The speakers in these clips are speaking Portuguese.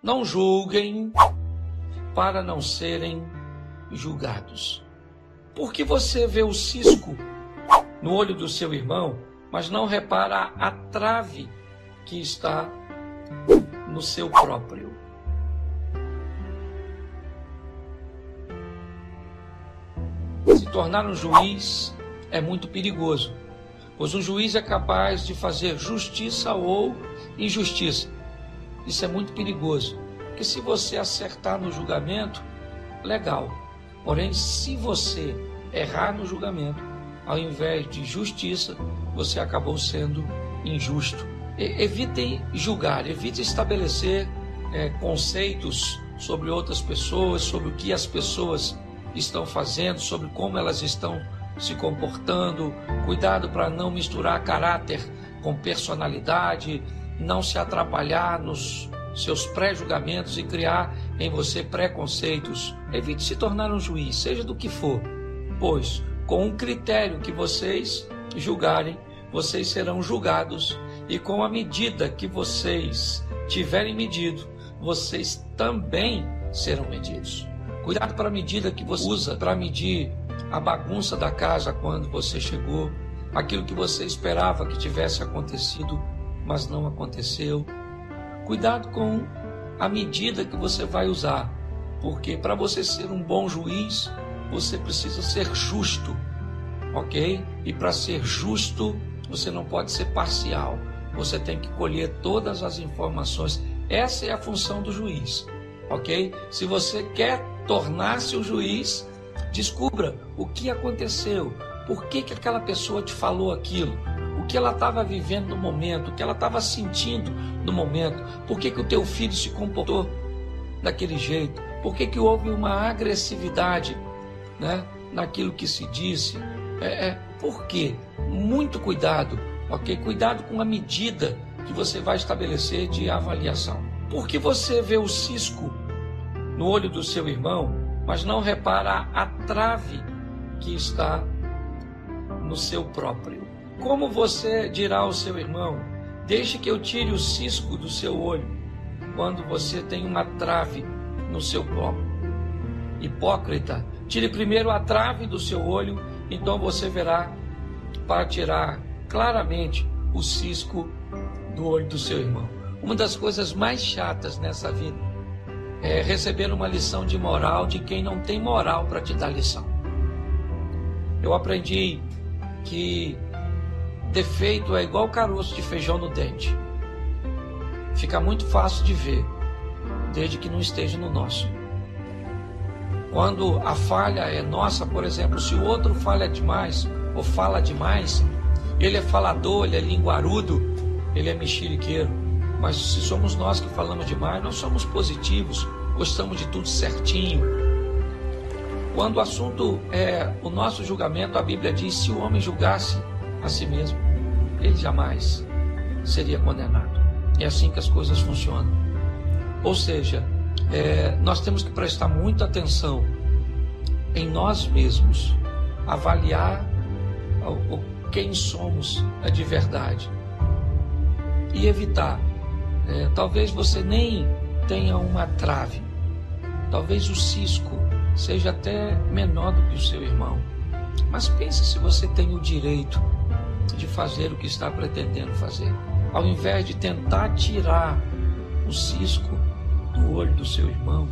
Não julguem para não serem julgados. Porque você vê o cisco no olho do seu irmão, mas não repara a trave que está no seu próprio. Se tornar um juiz é muito perigoso, pois um juiz é capaz de fazer justiça ou injustiça. Isso é muito perigoso, porque se você acertar no julgamento, legal. Porém, se você errar no julgamento, ao invés de justiça, você acabou sendo injusto. E, evitem julgar, evite estabelecer é, conceitos sobre outras pessoas, sobre o que as pessoas estão fazendo, sobre como elas estão se comportando. Cuidado para não misturar caráter com personalidade, não se atrapalhar nos seus pré-julgamentos e criar em você preconceitos. Evite se tornar um juiz, seja do que for, pois com um critério que vocês julgarem, vocês serão julgados, e com a medida que vocês tiverem medido, vocês também serão medidos. Cuidado para a medida que você usa para medir a bagunça da casa quando você chegou, aquilo que você esperava que tivesse acontecido, mas não aconteceu. Cuidado com a medida que você vai usar, porque para você ser um bom juiz, você precisa ser justo, ok? E para ser justo, você não pode ser parcial. Você tem que colher todas as informações. Essa é a função do juiz, ok? Se você quer tornar-se o juiz, descubra o que aconteceu, por que, que aquela pessoa te falou aquilo, que ela estava vivendo no momento, o que ela estava sentindo no momento, por que, que o teu filho se comportou daquele jeito, por que, que houve uma agressividade né, naquilo que se disse. É, é, por quê? Muito cuidado, ok? Cuidado com a medida que você vai estabelecer de avaliação. Porque você vê o cisco no olho do seu irmão, mas não repara a trave que está no seu próprio. Como você dirá ao seu irmão: Deixe que eu tire o cisco do seu olho, quando você tem uma trave no seu próprio. Hipócrita, Tire primeiro a trave do seu olho, então você verá para tirar claramente o cisco do olho do seu irmão. Uma das coisas mais chatas nessa vida é receber uma lição de moral de quem não tem moral para te dar lição. Eu aprendi que defeito é igual caroço de feijão no dente. Fica muito fácil de ver, desde que não esteja no nosso. Quando a falha é nossa, por exemplo, se o outro falha demais ou fala demais, ele é falador, ele é linguarudo, ele é mexeriqueiro. Mas se somos nós que falamos demais, nós somos positivos, gostamos de tudo certinho. Quando o assunto é o nosso julgamento, a Bíblia diz: se o homem julgasse a si mesmo, ele jamais seria condenado. É assim que as coisas funcionam. Ou seja, é, nós temos que prestar muita atenção em nós mesmos, avaliar o, o quem somos é de verdade e evitar. É, talvez você nem tenha uma trave, talvez o cisco seja até menor do que o seu irmão, mas pense se você tem o direito de fazer o que está pretendendo fazer. Ao invés de tentar tirar o cisco, do olho do seu irmão,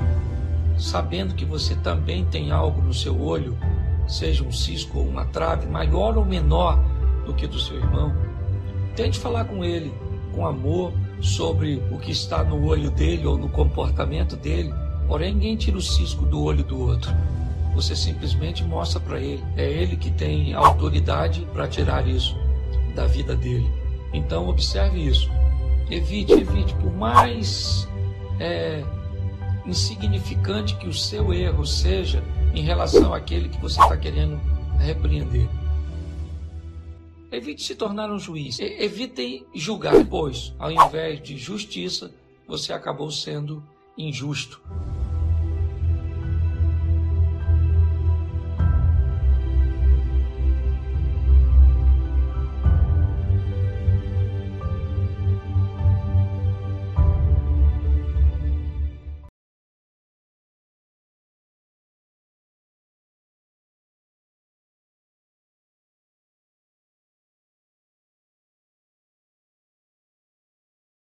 sabendo que você também tem algo no seu olho, seja um cisco ou uma trave, maior ou menor do que do seu irmão, tente falar com ele com amor sobre o que está no olho dele ou no comportamento dele. Porém, ninguém tira o cisco do olho do outro. Você simplesmente mostra para ele. É ele que tem autoridade para tirar isso da vida dele. Então, observe isso. Evite, evite, por mais é, insignificante que o seu erro seja em relação àquele que você está querendo repreender. Evite se tornar um juiz. Evite julgar, pois, ao invés de justiça, você acabou sendo injusto.